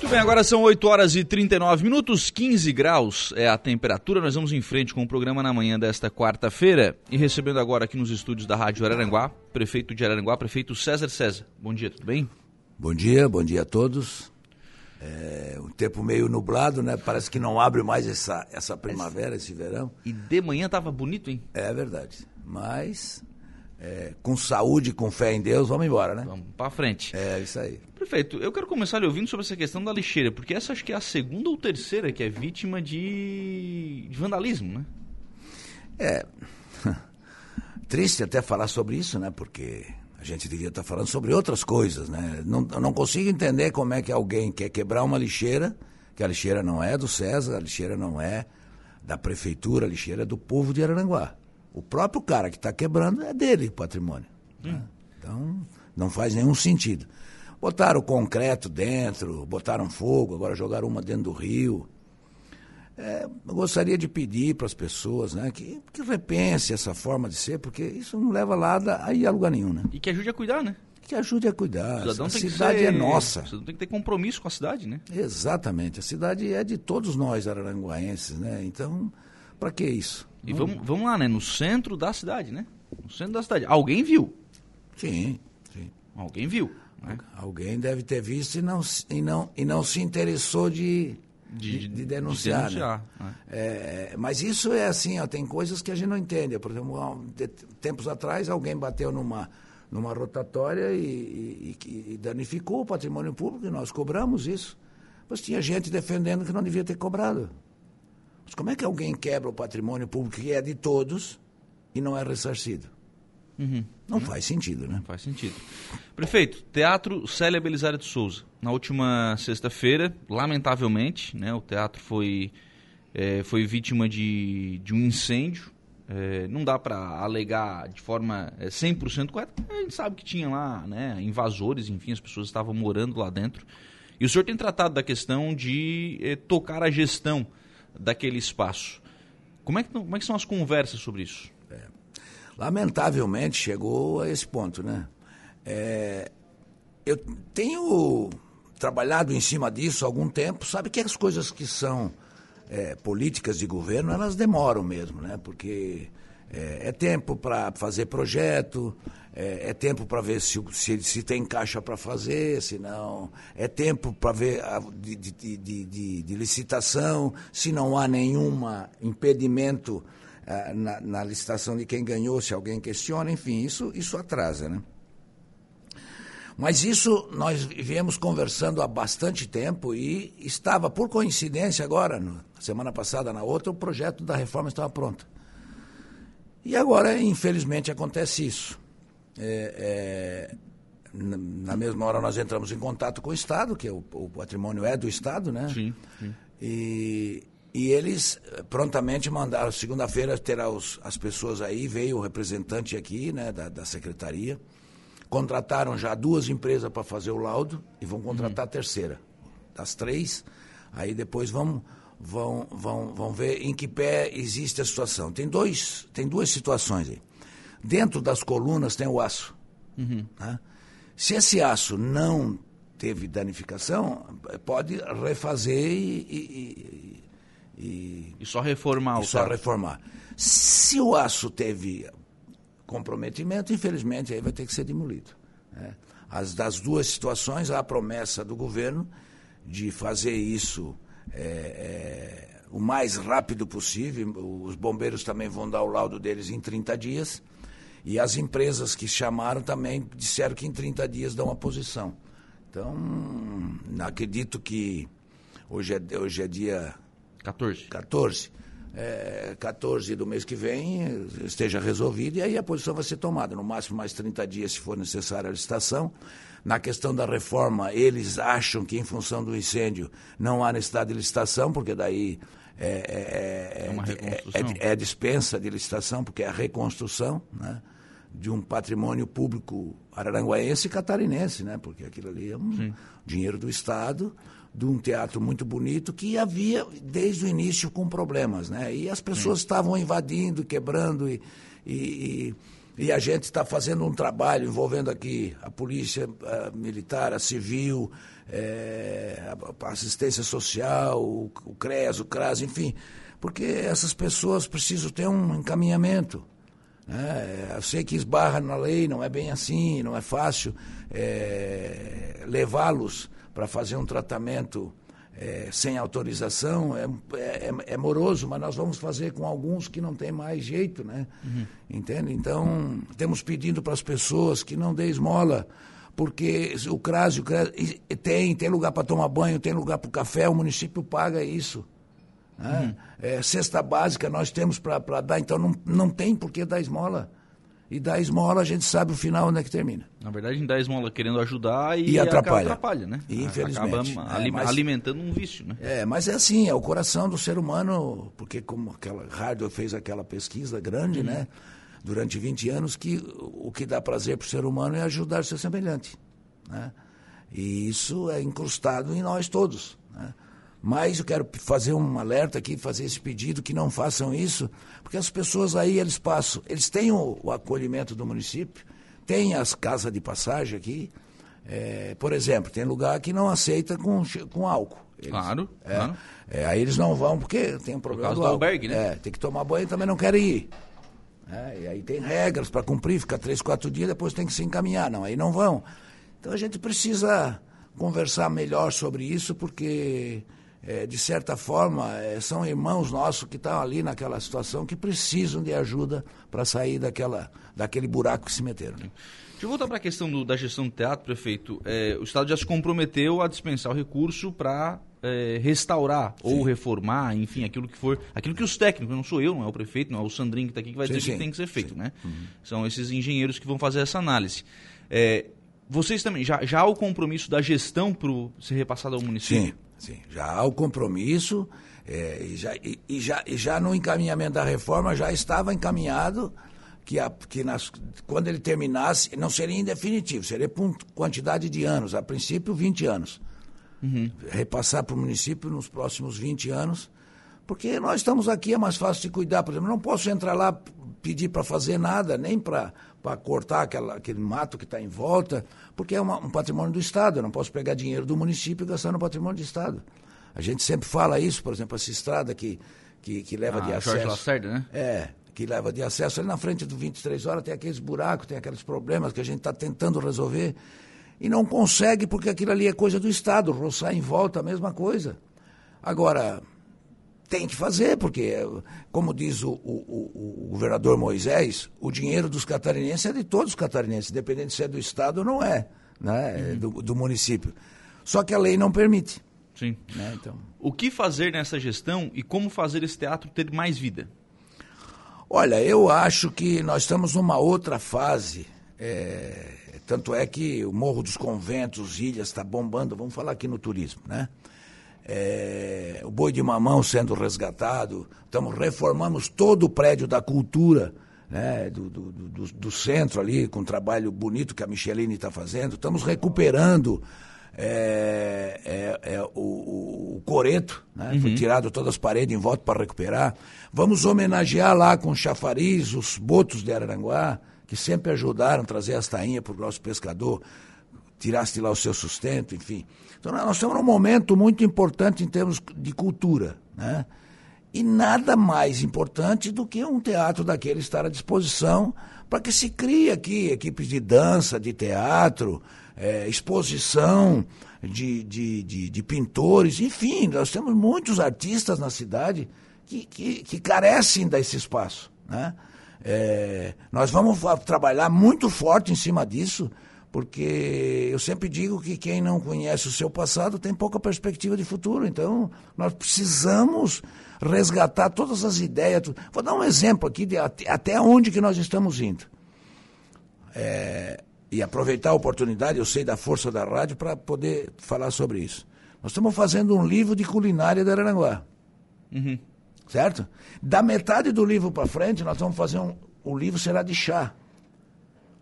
Muito bem, agora são 8 horas e 39 minutos, 15 graus é a temperatura. Nós vamos em frente com o programa na manhã desta quarta-feira e recebendo agora aqui nos estúdios da Rádio Araranguá, prefeito de Araranguá, prefeito César César. Bom dia, tudo bem? Bom dia, bom dia a todos. É, um tempo meio nublado, né? Parece que não abre mais essa, essa primavera, esse verão. E de manhã tava bonito, hein? É verdade. Mas é, com saúde, com fé em Deus, vamos embora, né? Vamos para frente. É isso aí. Prefeito, eu quero começar lhe ouvindo sobre essa questão da lixeira, porque essa acho que é a segunda ou terceira que é vítima de, de vandalismo, né? É. Triste até falar sobre isso, né? Porque a gente devia estar falando sobre outras coisas, né? Não, eu não consigo entender como é que alguém quer quebrar uma lixeira, que a lixeira não é do César, a lixeira não é da prefeitura, a lixeira é do povo de Araranguá. O próprio cara que está quebrando é dele o patrimônio. Hum. Né? Então, não faz nenhum sentido. Botaram concreto dentro, botaram fogo, agora jogaram uma dentro do rio. É, eu gostaria de pedir para as pessoas né, que, que repense essa forma de ser, porque isso não leva lá aí a lugar nenhum. Né? E que ajude a cuidar, né? Que ajude a cuidar. a cidade ser... é nossa. O cidadão tem que ter compromisso com a cidade, né? Exatamente. A cidade é de todos nós araranguaenses, né? Então, para que isso? E vamos, vamos lá, né? No centro da cidade, né? No centro da cidade. Alguém viu. Sim, sim. Alguém viu. Né? Alguém deve ter visto e não, e não, e não se interessou de, de, de denunciar. De denunciar né? né? É, mas isso é assim, ó, tem coisas que a gente não entende. Por exemplo, tempos atrás alguém bateu numa, numa rotatória e, e, e danificou o patrimônio público e nós cobramos isso. Mas tinha gente defendendo que não devia ter cobrado. Mas como é que alguém quebra o patrimônio público que é de todos e não é ressarcido? Uhum. Não uhum. faz sentido, né? Não faz sentido. Prefeito, Teatro Célia Belisário de Souza. Na última sexta-feira, lamentavelmente, né, o teatro foi, é, foi vítima de, de um incêndio. É, não dá para alegar de forma é, 100% correta. A gente sabe que tinha lá né, invasores, enfim, as pessoas estavam morando lá dentro. E o senhor tem tratado da questão de é, tocar a gestão daquele espaço. Como é que, como é que são as conversas sobre isso? É. Lamentavelmente chegou a esse ponto, né? É, eu tenho trabalhado em cima disso há algum tempo. Sabe que as coisas que são é, políticas de governo, elas demoram mesmo, né? Porque é, é tempo para fazer projeto, é, é tempo para ver se, se, se, tem caixa para fazer, se não. É tempo para ver a, de, de, de, de, licitação, se não há nenhum impedimento uh, na, na, licitação de quem ganhou, se alguém questiona, enfim, isso, isso atrasa, né? Mas isso nós viemos conversando há bastante tempo e estava, por coincidência, agora, na semana passada, na outra, o projeto da reforma estava pronto. E agora, infelizmente, acontece isso. É, é, na mesma hora nós entramos em contato com o Estado, que é o, o patrimônio é do Estado, né? Sim, sim. E, e eles prontamente mandaram, segunda-feira terá os, as pessoas aí, veio o representante aqui, né, da, da secretaria, contrataram já duas empresas para fazer o laudo e vão contratar uhum. a terceira. Das três, aí depois vamos vão, vão, vão ver em que pé existe a situação. Tem, dois, tem duas situações aí. Dentro das colunas tem o aço. Uhum. Né? Se esse aço não teve danificação, pode refazer e. E, e, e só reformar e o Só reformar. Se o aço teve comprometimento, infelizmente aí vai ter que ser demolido. Né? As das duas situações, há a promessa do governo de fazer isso é, é, o mais rápido possível. Os bombeiros também vão dar o laudo deles em 30 dias. E as empresas que chamaram também disseram que em 30 dias dão a posição. Então, acredito que hoje é, hoje é dia 14. 14. É, 14 do mês que vem esteja resolvido e aí a posição vai ser tomada. No máximo mais 30 dias, se for necessária a licitação. Na questão da reforma, eles acham que, em função do incêndio, não há necessidade de licitação, porque daí é, é, é, é dispensa de licitação, porque é a reconstrução né, de um patrimônio público araranguaense e catarinense, né, porque aquilo ali é um Sim. dinheiro do Estado, de um teatro muito bonito que havia, desde o início, com problemas. Né, e as pessoas estavam invadindo, quebrando e, e, e a gente está fazendo um trabalho envolvendo aqui a polícia a militar, a civil, é, a, a assistência social, o, o CRES, o CRAS, enfim. Porque essas pessoas precisam ter um encaminhamento. Né? Eu sei que esbarra na lei, não é bem assim, não é fácil é, levá-los para fazer um tratamento é, sem autorização é, é, é, moroso, mas nós vamos fazer com alguns que não tem mais jeito, né? Uhum. Entende? Então, temos pedindo para as pessoas que não dê esmola, porque o CRAS, o CRAS tem, tem lugar para tomar banho, tem lugar para o café, o município paga isso. Né? Uhum. É, cesta básica nós temos para dar, então não, não tem por que dar esmola e dar esmola a gente sabe o final onde é que termina. Na verdade, a gente dá esmola querendo ajudar e, e atrapalha. atrapalha, né? E, infelizmente. Acaba é, mas, alimentando um vício, né? É, mas é assim, é o coração do ser humano, porque como aquela Hardware fez aquela pesquisa grande, uhum. né? Durante 20 anos, que o que dá prazer para o ser humano é ajudar seu semelhante, né? E isso é incrustado em nós todos, né? Mas eu quero fazer um alerta aqui, fazer esse pedido que não façam isso, porque as pessoas aí, eles passam, eles têm o, o acolhimento do município, tem as casas de passagem aqui, é, por exemplo, tem lugar que não aceita com, com álcool. Eles, claro, é, claro. É, aí eles não vão porque tem um problema do, do albergue, né? É, tem que tomar banho e também não querem ir. É, e aí tem regras para cumprir, fica três, quatro dias, depois tem que se encaminhar. Não, aí não vão. Então a gente precisa conversar melhor sobre isso, porque é, de certa forma, é, são irmãos nossos que estão ali naquela situação que precisam de ajuda para sair daquela, daquele buraco que se meteram. Deixa eu voltar para a questão do, da gestão do teatro, prefeito. É, o Estado já se comprometeu a dispensar o recurso para é, restaurar sim. ou reformar, enfim, aquilo que for, aquilo que os técnicos, não sou eu, não é o prefeito, não é o Sandrinho que está aqui que vai sim, dizer sim. que tem que ser feito, né? Uhum. São esses engenheiros que vão fazer essa análise. É, vocês também, já, já há o compromisso da gestão para ser repassado ao município? Sim. Sim, já há o compromisso é, e, já, e, e, já, e já no encaminhamento da reforma já estava encaminhado que, a, que nas, quando ele terminasse, não seria em definitivo, seria por quantidade de anos, a princípio 20 anos. Uhum. Repassar para o município nos próximos 20 anos, porque nós estamos aqui, é mais fácil de cuidar. Por exemplo, não posso entrar lá pedir para fazer nada, nem para cortar aquela, aquele mato que está em volta, porque é uma, um patrimônio do Estado. Eu não posso pegar dinheiro do município e gastar no patrimônio do Estado. A gente sempre fala isso, por exemplo, essa estrada que, que, que leva ah, de acesso. Jorge Lacerda, né? É, que leva de acesso. Ali na frente do 23 horas tem aqueles buracos, tem aqueles problemas que a gente está tentando resolver e não consegue porque aquilo ali é coisa do Estado. Roçar em volta, a mesma coisa. Agora, tem que fazer, porque, como diz o, o, o, governador Moisés, o dinheiro dos catarinenses é de todos os catarinenses, independente se é do Estado ou não é, né, uhum. do, do, município. Só que a lei não permite. Sim. Né, então... O que fazer nessa gestão e como fazer esse teatro ter mais vida? Olha, eu acho que nós estamos numa outra fase. É, tanto é que o Morro dos Conventos, Ilhas, está bombando, vamos falar aqui no turismo, né? É, o boi de mamão sendo resgatado, estamos reformamos todo o prédio da cultura né, do, do, do, do, centro ali, com um trabalho bonito que a Micheline está fazendo, estamos recuperando é, é, é o, o, coreto, né, uhum. foi tirado todas as paredes em volta para recuperar. Vamos homenagear lá com chafariz os botos de Araranguá, que sempre ajudaram a trazer as tainhas para o nosso pescador, tiraste lá o seu sustento, enfim. Então nós estamos num momento muito importante em termos de cultura, né? E nada mais importante do que um teatro daquele estar à disposição para que se crie aqui equipes de dança, de teatro, é, exposição de, de, de, de, pintores, enfim, nós temos muitos artistas na cidade que, que, que carecem desse espaço. Né? É, nós vamos trabalhar muito forte em cima disso porque eu sempre digo que quem não conhece o seu passado tem pouca perspectiva de futuro. Então, nós precisamos resgatar todas as ideias. Vou dar um exemplo aqui de até onde que nós estamos indo. É, e aproveitar a oportunidade, eu sei da força da rádio, para poder falar sobre isso. Nós estamos fazendo um livro de culinária de Araranguá. Uhum. Certo? Da metade do livro para frente, nós vamos fazer um. O livro será de chá.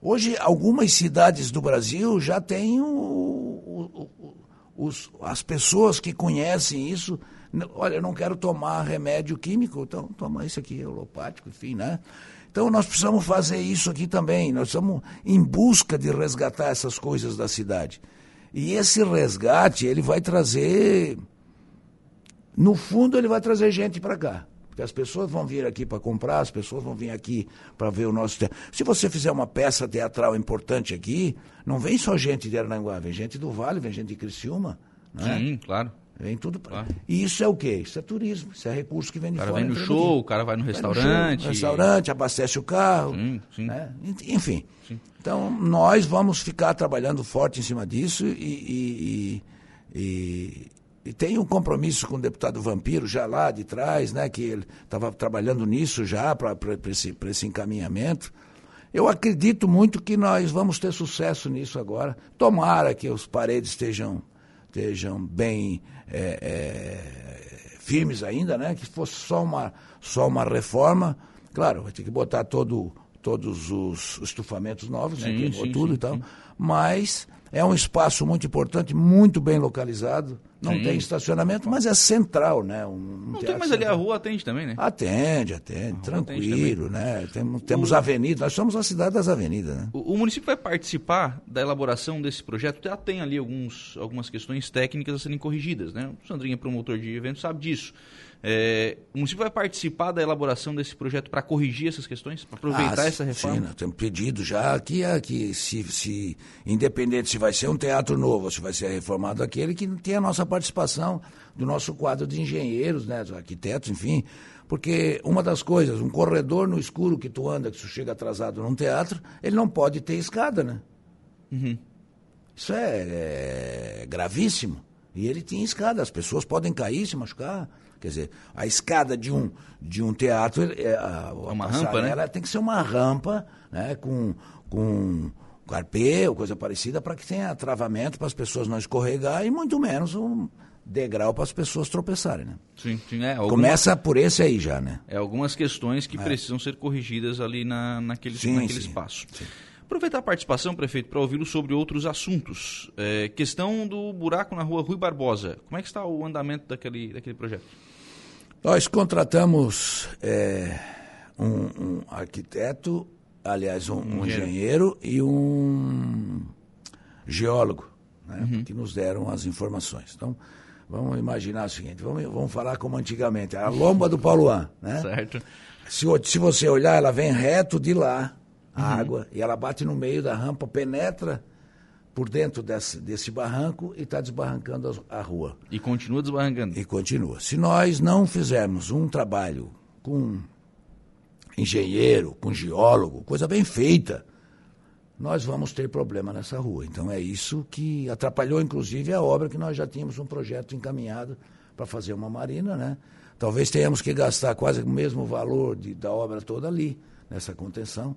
Hoje, algumas cidades do Brasil já têm o, o, os, as pessoas que conhecem isso, olha, eu não quero tomar remédio químico, então toma isso aqui, holopático, enfim, né? Então nós precisamos fazer isso aqui também, nós estamos em busca de resgatar essas coisas da cidade. E esse resgate, ele vai trazer, no fundo, ele vai trazer gente para cá. Porque as pessoas vão vir aqui para comprar, as pessoas vão vir aqui para ver o nosso teatro. Se você fizer uma peça teatral importante aqui, não vem só gente de Arnanguá, vem gente do Vale, vem gente de Criciúma. Né? Sim, claro. Vem tudo pra... claro. E isso é o quê? Isso é turismo, isso é recurso que vem de fora. O cara vem no show, aqui. o cara vai no restaurante. Vai no show, restaurante, abastece o carro. Sim, sim. Né? Enfim. Sim. Então, nós vamos ficar trabalhando forte em cima disso e, e, e, e tem um compromisso com o deputado Vampiro já lá de trás, né, que ele estava trabalhando nisso já para esse, esse encaminhamento. Eu acredito muito que nós vamos ter sucesso nisso agora. Tomara que os paredes estejam, estejam bem é, é, firmes ainda, né? Que fosse só uma, só uma reforma. Claro, vai ter que botar todo, todos os estufamentos novos, sim, né? Sim, tudo sim, e tal. Mas é um espaço muito importante, muito bem localizado. Não Sim. tem estacionamento, mas é central, né? Um, um não tem, mas ali a rua atende também, né? Atende, atende, tranquilo, atende né? Temos, temos o... avenidas, nós somos a cidade das avenidas, né? O, o, município vai participar da elaboração desse projeto, já tem ali alguns, algumas questões técnicas a serem corrigidas, né? O Sandrinha, promotor de eventos, sabe disso. É, o município vai participar da elaboração desse projeto para corrigir essas questões, para aproveitar ah, essa reforma? Sim, nós temos pedido já que, que se, se, independente se vai ser um teatro novo ou se vai ser reformado aquele, que tenha a nossa participação do nosso quadro de engenheiros, né, arquitetos, enfim. Porque uma das coisas, um corredor no escuro que tu anda, que tu chega atrasado num teatro, ele não pode ter escada, né? Uhum. Isso é, é gravíssimo. E ele tinha escada, as pessoas podem cair, se machucar. Quer dizer, a escada de um, de um teatro, é, a, a uma rampa, né? tem que ser uma rampa né, com, com carpê ou coisa parecida para que tenha travamento para as pessoas não escorregar e muito menos um degrau para as pessoas tropeçarem, né? Sim, sim é. Alguma, Começa por esse aí já, né? É algumas questões que é. precisam ser corrigidas ali na, naquele, sim, naquele sim, espaço. Sim. Aproveitar a participação, prefeito, para ouvi-lo sobre outros assuntos. É, questão do buraco na rua Rui Barbosa. Como é que está o andamento daquele, daquele projeto? Nós contratamos é, um, um, arquiteto, aliás, um, um engenheiro. e um geólogo, né, uhum. que nos deram as informações. Então, vamos imaginar o seguinte, vamos, vamos falar como antigamente, a lomba do Pauloan, né? Certo. Se, se você olhar, ela vem reto de lá, a uhum. água, e ela bate no meio da rampa, penetra por dentro desse, desse barranco e está desbarrancando a, a, rua. E continua desbarrancando. E continua. Se nós não fizermos um trabalho com engenheiro, com geólogo, coisa bem feita, nós vamos ter problema nessa rua. Então é isso que atrapalhou, inclusive, a obra que nós já tínhamos um projeto encaminhado para fazer uma marina, né? Talvez tenhamos que gastar quase o mesmo valor de, da obra toda ali, nessa contenção,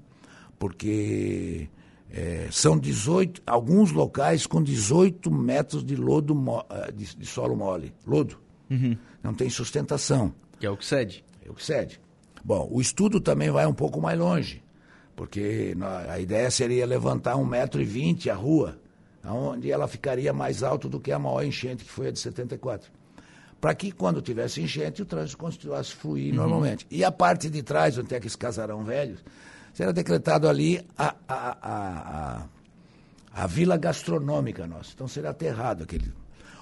porque é, são 18, alguns locais com 18 metros de lodo eh, de, de solo mole, lodo. Uhum. Não tem sustentação. Que é o que cede. É o que cede. Bom, o estudo também vai um pouco mais longe, porque a ideia seria levantar 1,20m a rua, onde ela ficaria mais alto do que a maior enchente, que foi a de 74. Para que quando tivesse enchente, o trânsito continuasse a fluir uhum. normalmente. E a parte de trás, onde tem aqueles casarão velhos, será decretado ali a, a, a, a, a vila gastronômica nossa. Então será aterrado aquele.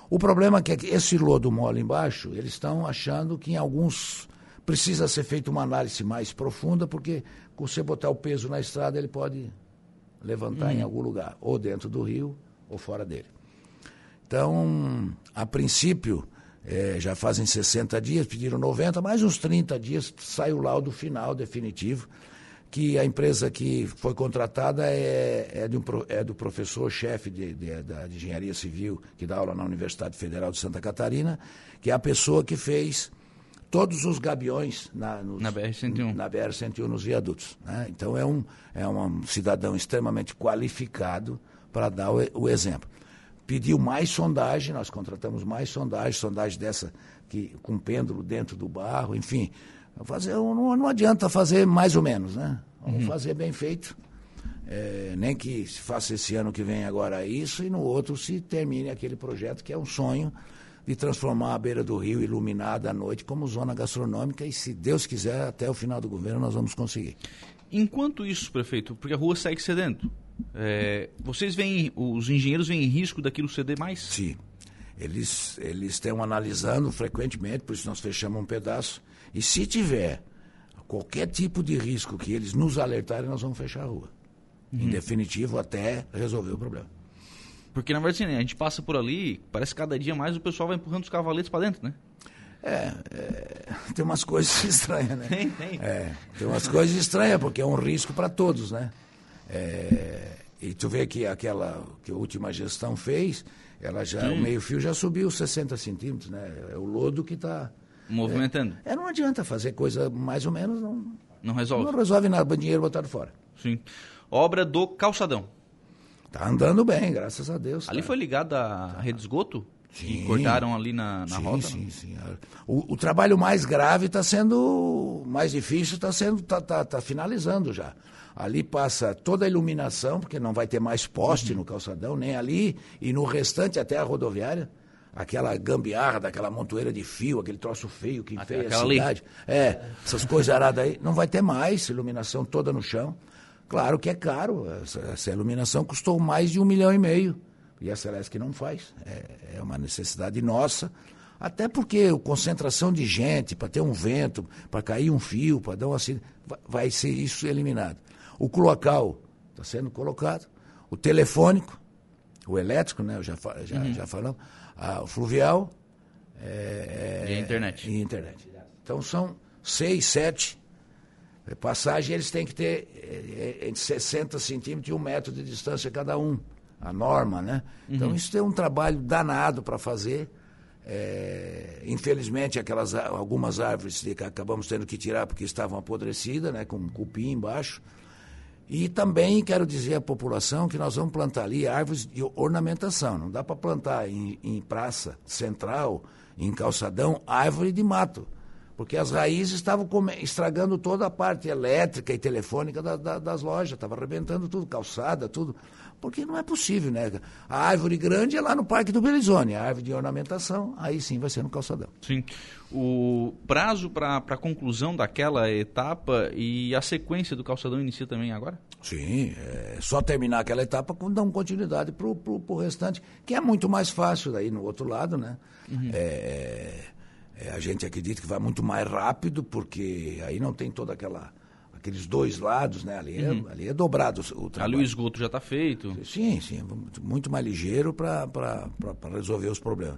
O problema é que esse lodo mole embaixo, eles estão achando que em alguns precisa ser feita uma análise mais profunda, porque se você botar o peso na estrada, ele pode levantar hum. em algum lugar, ou dentro do rio, ou fora dele. Então, a princípio, é, já fazem 60 dias, pediram 90, mais uns 30 dias sai o laudo final definitivo que a empresa que foi contratada é, é, um, é do professor-chefe de, de, de, engenharia civil, que dá aula na Universidade Federal de Santa Catarina, que é a pessoa que fez todos os gabiões na, na BR-101 na BR-101 nos viadutos. Né? Então é um, é um cidadão extremamente qualificado para dar o, o, exemplo. Pediu mais sondagem, nós contratamos mais sondagem, sondagem dessa que, com pêndulo dentro do barro, enfim Fazer, não, não adianta fazer mais ou menos, né? Vamos uhum. fazer bem feito. É, nem que se faça esse ano que vem agora isso e no outro se termine aquele projeto que é um sonho de transformar a beira do rio iluminada à noite como zona gastronômica e se Deus quiser até o final do governo nós vamos conseguir. Enquanto isso, prefeito, porque a rua segue cedendo, é, vocês veem, os engenheiros veem risco daquilo ceder mais? Sim. Eles, eles estão analisando frequentemente, por isso nós fechamos um pedaço. E se tiver qualquer tipo de risco que eles nos alertarem, nós vamos fechar a rua. Uhum. Em definitivo, até resolver o problema. Porque, na verdade, assim, a gente passa por ali, parece que cada dia mais o pessoal vai empurrando os cavaletes para dentro, né? É, é, tem umas coisas estranhas, né? Tem, tem. É, tem umas coisas estranhas, porque é um risco para todos, né? É, e tu vê que aquela que a última gestão fez, ela já, Sim. o meio-fio já subiu 60 centímetros, né? É o lodo que está. Movimentando. É, é, não adianta fazer coisa mais ou menos, não. Não resolve. Não resolve nada, dinheiro botado fora. Sim. Obra do calçadão. Tá andando bem, graças a Deus. Ali foi ligada a rede de esgoto? Sim. cortaram ali na, na sim, rota? Sim, sim. O, o trabalho mais grave está sendo, mais difícil está sendo, está tá, tá finalizando já. Ali passa toda a iluminação, porque não vai ter mais poste uhum. no calçadão, nem ali, e no restante até a rodoviária. Aquela gambiarra daquela montoeira de fio, aquele troço feio que enfeia a cidade. É, essas coisas aradas aí. Não vai ter mais iluminação toda no chão. Claro que é caro. Essa, iluminação custou mais de um milhão e meio. E a Celeste não faz. É, é uma necessidade nossa. Até porque a concentração de gente, para ter um vento, para cair um fio, para dar um acidente, vai ser isso eliminado. O cloacal está sendo colocado. O telefônico, o elétrico, né? Já, já, uhum. já falamos. O fluvial. É, e a internet. E a internet. Então são seis, sete passagens, eles têm que ter é, entre 60 centímetros e um metro de distância cada um a norma, né? Então uhum. isso tem um trabalho danado para fazer. É, infelizmente aquelas algumas árvores que acabamos tendo que tirar porque estavam apodrecidas, né, com cupim embaixo. E também quero dizer à população que nós vamos plantar ali árvores de ornamentação. Não dá para plantar em, em praça central, em calçadão, árvore de mato porque as raízes estavam estragando toda a parte elétrica e telefônica da, da, das lojas, estava arrebentando tudo, calçada, tudo. Porque não é possível, né? A árvore grande é lá no Parque do Belizone, a árvore de ornamentação, aí sim vai ser no calçadão. Sim. O prazo para a conclusão daquela etapa e a sequência do calçadão inicia também agora? Sim, é só terminar aquela etapa com dar continuidade para o restante, que é muito mais fácil daí no outro lado, né? Uhum. É, é, a gente acredita que vai muito mais rápido, porque aí não tem toda aquela aqueles dois lados, né? Ali, é, uhum. ali é dobrado o trabalho. Ali o esgoto já está feito. Sim, sim, muito mais ligeiro para resolver os problemas.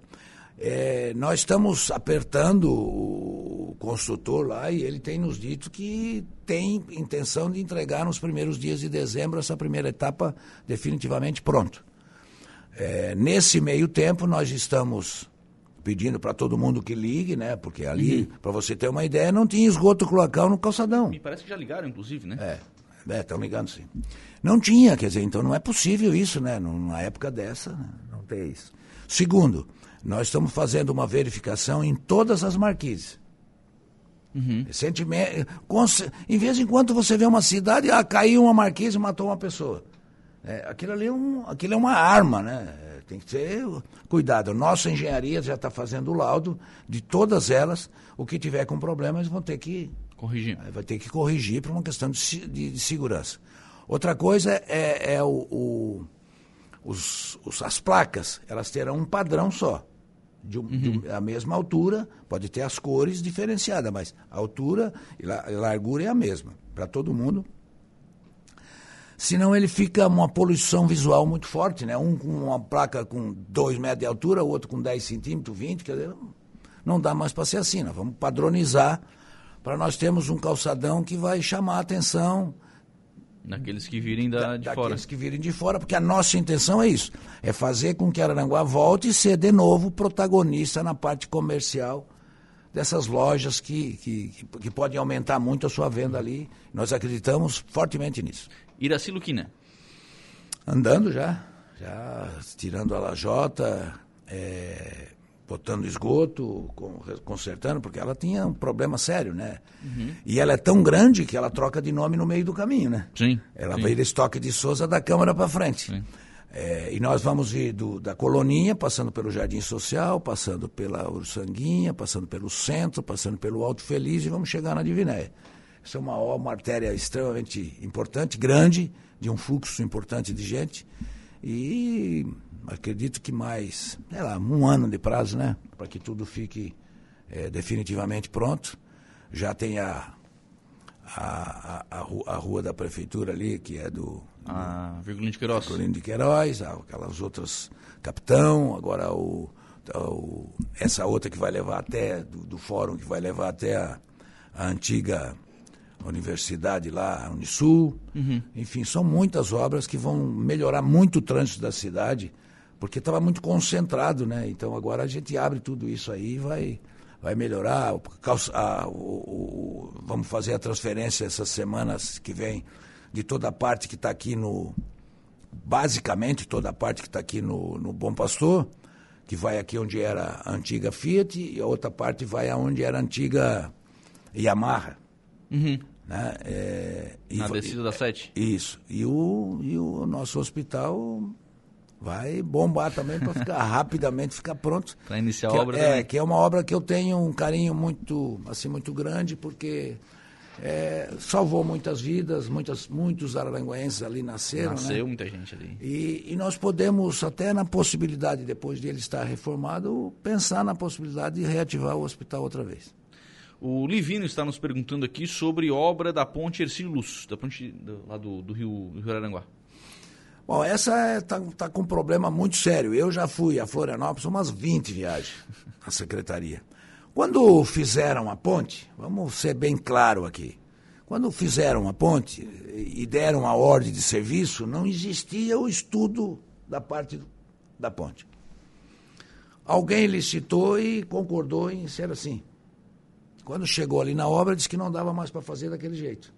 É, nós estamos apertando o construtor lá e ele tem nos dito que tem intenção de entregar nos primeiros dias de dezembro essa primeira etapa definitivamente pronto. É, nesse meio tempo nós estamos pedindo para todo mundo que ligue, né? Porque ali, uhum. para você ter uma ideia, não tinha esgoto cloacal no calçadão. Me parece que já ligaram, inclusive, né? É, estão é, ligando sim. Não tinha, quer dizer, então não é possível isso, né? Numa época dessa, né? não tem isso. Segundo, nós estamos fazendo uma verificação em todas as marquises. Uhum. Recentemente, em vez em quando você vê uma cidade, ah, caiu uma marquise e matou uma pessoa. É, aquilo ali é, um, aquilo é uma arma, né? Tem que ter cuidado. Nossa engenharia já está fazendo o laudo de todas elas. O que tiver com problema, eles vão ter que corrigir. Vai ter que corrigir por uma questão de, de, de segurança. Outra coisa é, é o, o os, os, as placas, elas terão um padrão só. De, um, uhum. de, a mesma altura, pode ter as cores diferenciadas, mas a altura e a largura é a mesma para todo mundo senão ele fica uma poluição visual muito forte, né? Um com uma placa com 2 metros de altura, o outro com 10 centímetros, 20, quer dizer, não dá mais para ser assim, nós vamos padronizar para nós termos um calçadão que vai chamar a atenção daqueles que virem da, de da, fora. Daqueles que virem de fora, porque a nossa intenção é isso, é fazer com que Araranguá volte e ser de novo protagonista na parte comercial dessas lojas que, que, que podem aumentar muito a sua venda ali. Nós acreditamos fortemente nisso. Iraci Luquina. Andando já, já tirando a lajota, é, botando esgoto, consertando, porque ela tinha um problema sério, né? Uhum. E ela é tão grande que ela troca de nome no meio do caminho, né? Sim. Ela sim. veio da Estoque de Souza da Câmara para frente. É, e nós vamos ir do, da Coloninha, passando pelo Jardim Social, passando pela Ursanguinha, passando pelo centro, passando pelo Alto Feliz e vamos chegar na Divinéia. Essa é uma, uma artéria extremamente importante, grande, de um fluxo importante de gente. E acredito que mais, sei lá, um ano de prazo, né? Para que tudo fique é, definitivamente pronto. Já tem a, a, a, a, rua da prefeitura ali, que é do. A Virgulino de Queiroz. Virgulino de Queiroz, aquelas outras. Capitão, agora o, o, essa outra que vai levar até, do, do fórum, que vai levar até a, a antiga universidade lá, a Unisul. Uhum. Enfim, são muitas obras que vão melhorar muito o trânsito da cidade porque estava muito concentrado, né? Então agora a gente abre tudo isso aí e vai, vai melhorar. A, o, o, vamos fazer a transferência essas semanas que vem de toda a parte que está aqui no. Basicamente, toda a parte que está aqui no, no Bom Pastor, que vai aqui onde era a antiga Fiat, e a outra parte vai aonde era a antiga Yamaha. Uhum. Né? É, Na descida da sete? Isso. E o, e o nosso hospital vai bombar também para ficar rapidamente ficar pronto. Para iniciar que, a obra É, também. que é uma obra que eu tenho um carinho muito, assim, muito grande, porque é, salvou muitas vidas, muitas, muitos araranguenses ali nasceram. Nasceu né? muita gente ali. E, e, nós podemos, até na possibilidade, depois de ele estar reformado, pensar na possibilidade de reativar o hospital outra vez. O Livino está nos perguntando aqui sobre obra da ponte Ercílio Luz, da ponte do, lá do, do Rio, do Rio Aranguá. Bom, essa está é, tá com um problema muito sério. Eu já fui a Florianópolis umas 20 viagens à secretaria. Quando fizeram a ponte, vamos ser bem claro aqui, quando fizeram a ponte e deram a ordem de serviço, não existia o estudo da parte da ponte. Alguém licitou e concordou em ser assim. Quando chegou ali na obra, disse que não dava mais para fazer daquele jeito.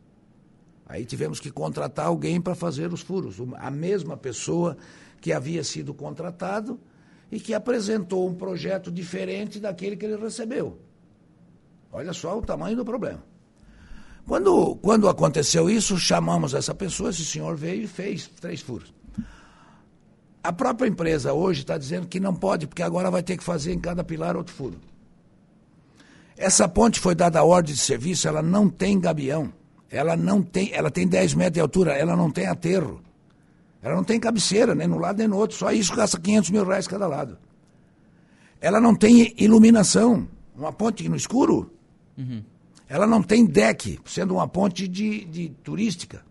Aí tivemos que contratar alguém para fazer os furos. A mesma pessoa que havia sido contratado e que apresentou um projeto diferente daquele que ele recebeu. Olha só o tamanho do problema. Quando, quando aconteceu isso, chamamos essa pessoa, esse senhor veio e fez três furos. A própria empresa hoje está dizendo que não pode, porque agora vai ter que fazer em cada pilar outro furo. Essa ponte foi dada a ordem de serviço, ela não tem gabião. Ela não tem, ela tem 10 metros de altura, ela não tem aterro. Ela não tem cabeceira, nem no lado nem no outro. Só isso gasta 500 mil reais cada lado. Ela não tem iluminação. Uma ponte no escuro. Uhum. Ela não tem deck, sendo uma ponte de, de turística.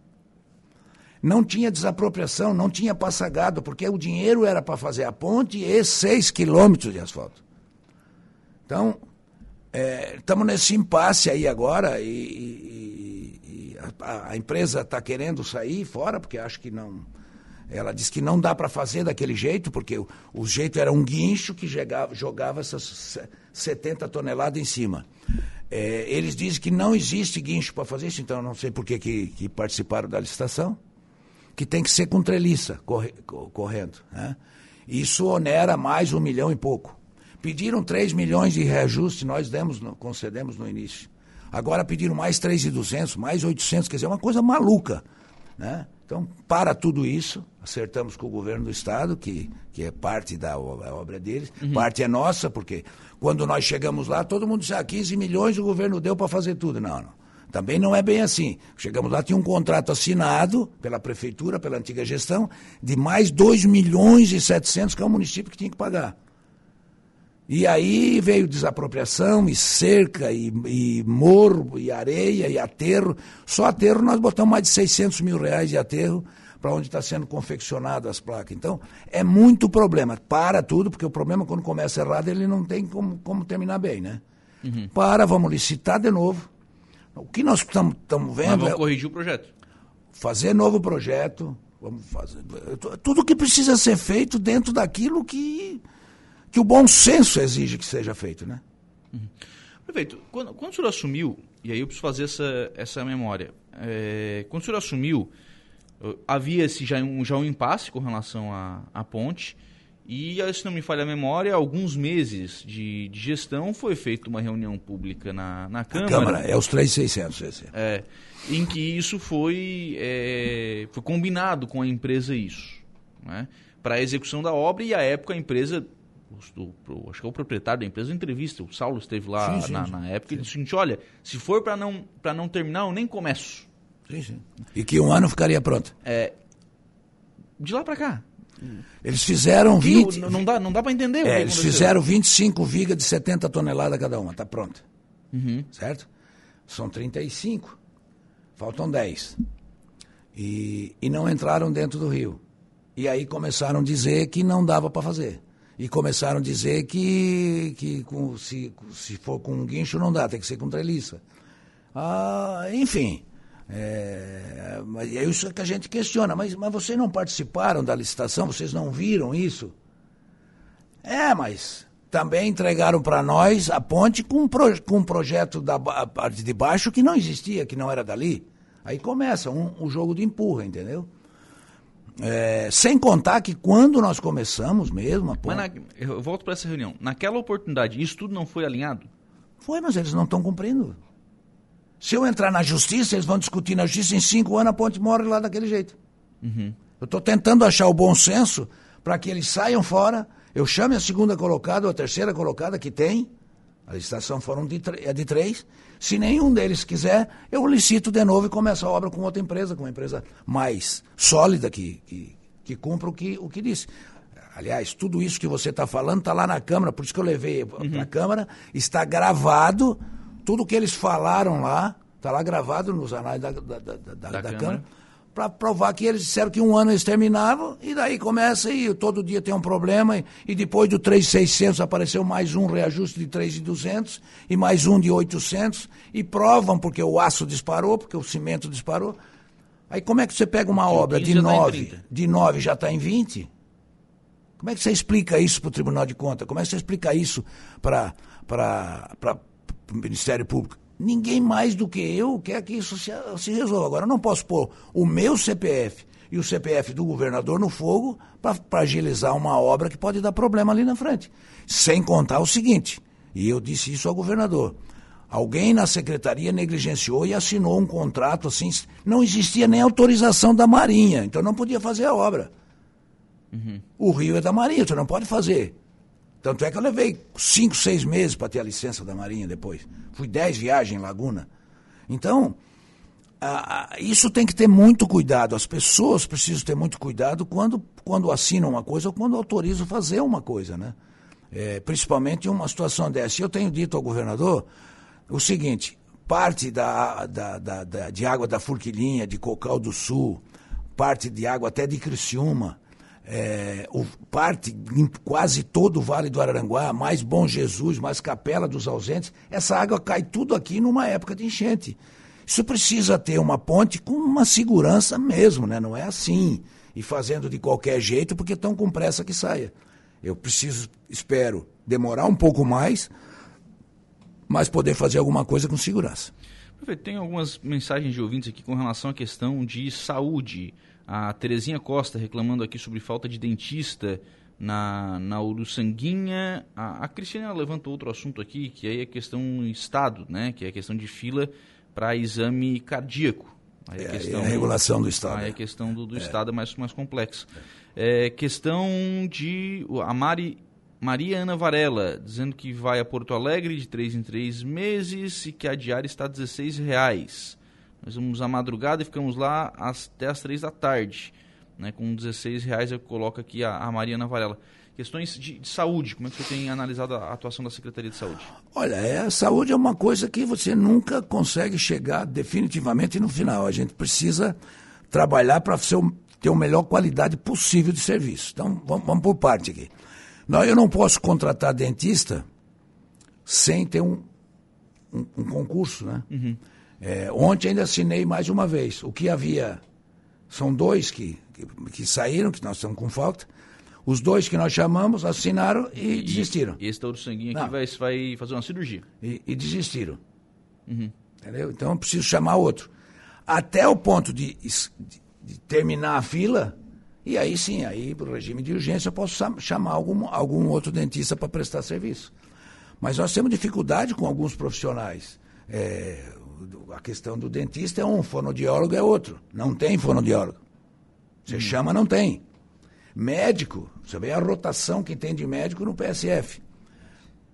Não tinha desapropriação, não tinha passagado, porque o dinheiro era para fazer a ponte e 6 quilômetros de asfalto. Então, estamos é, nesse impasse aí agora e, e a, empresa está querendo sair fora, porque acho que não. Ela diz que não dá para fazer daquele jeito, porque o, o, jeito era um guincho que jogava, jogava essas 70 toneladas em cima. É, eles dizem que não existe guincho para fazer isso, então eu não sei por que, que, que participaram da licitação, que tem que ser com treliça corre, correndo. Né? Isso onera mais um milhão e pouco. Pediram 3 milhões de reajuste, nós demos, concedemos no início. Agora pediram mais 3,200, mais 800, quer dizer, é uma coisa maluca. Né? Então, para tudo isso, acertamos com o governo do Estado, que, que é parte da obra deles, uhum. parte é nossa, porque quando nós chegamos lá, todo mundo disse, ah, 15 milhões o governo deu para fazer tudo. Não, não. Também não é bem assim. Chegamos lá, tinha um contrato assinado pela prefeitura, pela antiga gestão, de mais 2 milhões e 700 que é o município que tinha que pagar. E aí veio desapropriação, e cerca, e, e morro, e areia, e aterro. Só aterro nós botamos mais de 600 mil reais de aterro para onde está sendo confeccionado as placas. Então, é muito problema. Para tudo, porque o problema, quando começa errado, ele não tem como, como terminar bem, né? Uhum. Para, vamos licitar de novo. O que nós estamos vendo. Mas vamos é corrigir o projeto. Fazer novo projeto. Vamos fazer. Tudo que precisa ser feito dentro daquilo que que o bom senso exige que seja feito, né? Uhum. Prefeito, quando, quando o senhor assumiu, e aí eu preciso fazer essa, essa memória, é, quando o senhor assumiu, havia-se já um, já um impasse com relação à, à ponte, E, se não me falha a memória, alguns meses de, de gestão foi feita uma reunião pública na, na Câmara. A Câmara, é os 3,600 esse. É, em que isso foi, é, foi combinado com a empresa isso. Né, para a execução da obra e, à época, a empresa o, o, acho que é o proprietário da empresa, entrevista, o Saulo esteve lá sim, sim, na, na, época, sim. ele disse o seguinte, olha, se for para não, não terminar, eu nem começo. Sim, sim. E que um ano ficaria pronto. É, de lá para cá. Eles fizeram 20... Não, não dá, não dá para entender. É, eles fizeram 25 vigas de 70 toneladas cada uma, está pronta. Uhum. Certo? São 35. Faltam 10. E, e não entraram dentro do rio. E aí começaram a dizer que não dava para fazer. E começaram a dizer que, que com, se, se for com um guincho não dá, tem que ser com treliça. Ah, enfim. É, é isso que a gente questiona. Mas, mas vocês não participaram da licitação? Vocês não viram isso? É, mas também entregaram para nós a ponte com um, pro, com um projeto da parte de baixo que não existia, que não era dali. Aí começa um, um jogo de empurra, entendeu? É, sem contar que quando nós começamos mesmo. Mas na, eu volto para essa reunião. Naquela oportunidade, isso tudo não foi alinhado? Foi, mas eles não estão cumprindo. Se eu entrar na justiça, eles vão discutir na justiça, em cinco anos a ponte morre lá daquele jeito. Uhum. Eu estou tentando achar o bom senso para que eles saiam fora, eu chame a segunda colocada ou a terceira colocada que tem, a licitação foram de, é de três, se nenhum deles quiser, eu licito de novo e começo a obra com outra empresa, com uma empresa mais sólida que, que, que cumpra o que, o que disse. Aliás, tudo isso que você está falando está lá na Câmara, por isso que eu levei para uhum. a Câmara, está gravado, tudo que eles falaram lá, está lá gravado nos anais da, da, da, da, da Câmara. Câmara para provar que eles disseram que um ano eles terminavam, e daí começa e todo dia tem um problema, e, e depois do 3,600 apareceu mais um reajuste de 3,200 e mais um de 800, e provam porque o aço disparou, porque o cimento disparou. Aí como é que você pega uma obra de 9, tá de 9 já está em 20? Como é que você explica isso para o Tribunal de Contas? Como é que você explica isso para o Ministério Público? Ninguém mais do que eu quer que isso se, se resolva. Agora, eu não posso pôr o meu CPF e o CPF do governador no fogo para agilizar uma obra que pode dar problema ali na frente. Sem contar o seguinte, e eu disse isso ao governador. Alguém na secretaria negligenciou e assinou um contrato assim. Não existia nem autorização da Marinha, então não podia fazer a obra. Uhum. O rio é da Marinha, você não pode fazer. Tanto é que eu levei cinco, seis meses para ter a licença da Marinha depois. Fui dez viagens em Laguna. Então, a, a, isso tem que ter muito cuidado. As pessoas precisam ter muito cuidado quando, quando assinam uma coisa ou quando autorizam fazer uma coisa, né? É, principalmente em uma situação dessa. Eu tenho dito ao governador o seguinte: parte da, da, da, da de água da Furquilinha, de Cocal do Sul, parte de água até de Criciúma, é, o, parte, quase todo o Vale do Araranguá, mais Bom Jesus, mais Capela dos Ausentes, essa água cai tudo aqui numa época de enchente. Isso precisa ter uma ponte com uma segurança mesmo, né? não é assim, e fazendo de qualquer jeito porque estão com pressa que saia. Eu preciso, espero, demorar um pouco mais, mas poder fazer alguma coisa com segurança. Tem algumas mensagens de ouvintes aqui com relação à questão de saúde. A Terezinha Costa reclamando aqui sobre falta de dentista na, na Uruçanguinha. A, a Cristiana levantou outro assunto aqui, que aí é questão Estado, né? Que é a questão de fila para exame cardíaco. Aí é, a, questão é a regulação do, do Estado. Aí a questão do, do é. Estado é mais, mais complexa. É, questão de... A Mari... Maria Ana Varela, dizendo que vai a Porto Alegre de três em três meses e que a diária está 16 reais. Nós vamos à madrugada e ficamos lá até as três da tarde. Né, com 16 reais eu coloco aqui a, a Mariana Varela. Questões de, de, saúde, como é que você tem analisado a atuação da Secretaria de Saúde? Olha, é, a saúde é uma coisa que você nunca consegue chegar definitivamente no final. A gente precisa trabalhar para ter a melhor qualidade possível de serviço. Então, vamos, vamos por parte aqui. Não, eu não posso contratar dentista sem ter um, um, um concurso, né? Uhum. É, ontem ainda assinei mais uma vez. O que havia. São dois que, que, que saíram, que nós estamos com falta. Os dois que nós chamamos assinaram e, e desistiram. E esse tal sanguinho aqui vai, vai fazer uma cirurgia. E, e desistiram. Uhum. Entendeu? Então eu preciso chamar outro. Até o ponto de, de, de terminar a fila, E aí sim, aí para o regime de urgência eu posso chamar algum, algum outro dentista para prestar serviço. Mas nós temos dificuldade com alguns profissionais. É, a questão do dentista é um, fonoaudiólogo é outro. Não tem fonoaudiólogo. Você hum. chama, não tem. Médico, você vê a rotação que tem de médico no PSF.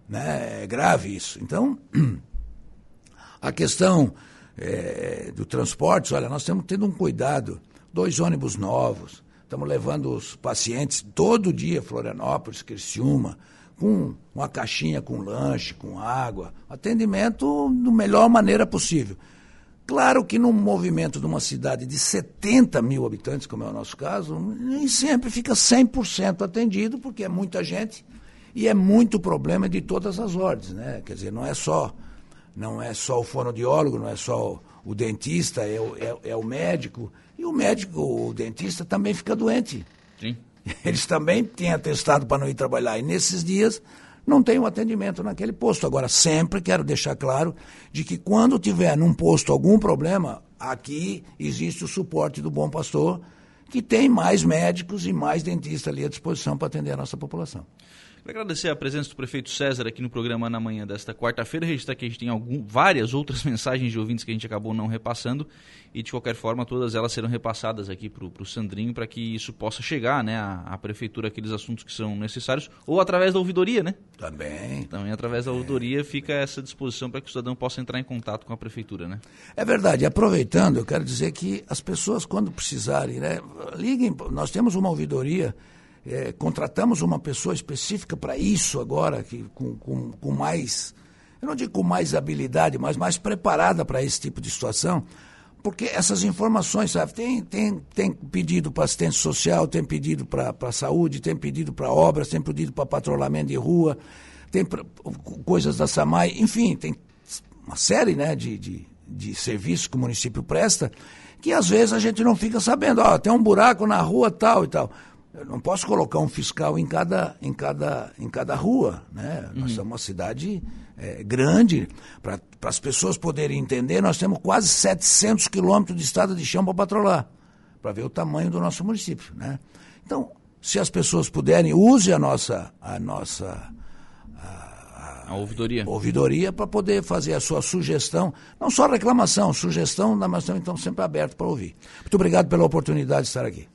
Né? É grave isso. Então, a questão é, do transporte, olha, nós estamos tendo um cuidado. Dois ônibus novos, Estamos levando os pacientes todo dia, Florianópolis, Criciúma, com uma caixinha com lanche, com água, atendimento da melhor maneira possível. Claro que num movimento de uma cidade de 70 mil habitantes, como é o nosso caso, nem sempre fica 100% atendido, porque é muita gente e é muito problema de todas as ordens, né? Quer dizer, não é só não é só o fonoaudiólogo, não é só o, o dentista, é o, é, é o médico, e o médico, o dentista também fica doente. Sim. Eles também têm atestado para não ir trabalhar. E nesses dias não tem um atendimento naquele posto. Agora, sempre quero deixar claro de que quando tiver num posto algum problema, aqui existe o suporte do Bom Pastor, que tem mais médicos e mais dentistas ali à disposição para atender a nossa população. Quero agradecer a presença do prefeito César aqui no programa na manhã desta quarta-feira. Registrar que a gente tem algum, várias outras mensagens de ouvintes que a gente acabou não repassando e, de qualquer forma, todas elas serão repassadas aqui para o Sandrinho para que isso possa chegar né, à, à, prefeitura, aqueles assuntos que são necessários, ou através da ouvidoria, né? Também. Também através da ouvidoria fica essa disposição para que o cidadão possa entrar em contato com a prefeitura, né? É verdade. Aproveitando, eu quero dizer que as pessoas, quando precisarem, né, liguem. Nós temos uma ouvidoria é, contratamos uma pessoa específica para isso agora, que, com, com, com mais, eu não digo com mais habilidade, mas mais preparada para esse tipo de situação, porque essas informações, sabe, tem, tem, tem pedido para assistência social, tem pedido para saúde, tem pedido para obras, tem pedido para patrulhamento de rua, tem pra, coisas da SAMAI, enfim, tem uma série né, de, de, de serviços que o município presta, que às vezes a gente não fica sabendo, ó, tem um buraco na rua tal e tal. Eu não posso colocar um fiscal em cada, em cada, em cada rua. Né? Nós uhum. somos uma cidade é, grande. Para as pessoas poderem entender, nós temos quase 700 quilômetros de estrada de chão para patrolar, para ver o tamanho do nosso município. Né? Então, se as pessoas puderem, use a nossa, a nossa a ouvidoria. Ouvidoria para poder fazer a sua sugestão, não só reclamação, sugestão, mas estamos então sempre aberto para ouvir. Muito obrigado pela oportunidade de estar aqui.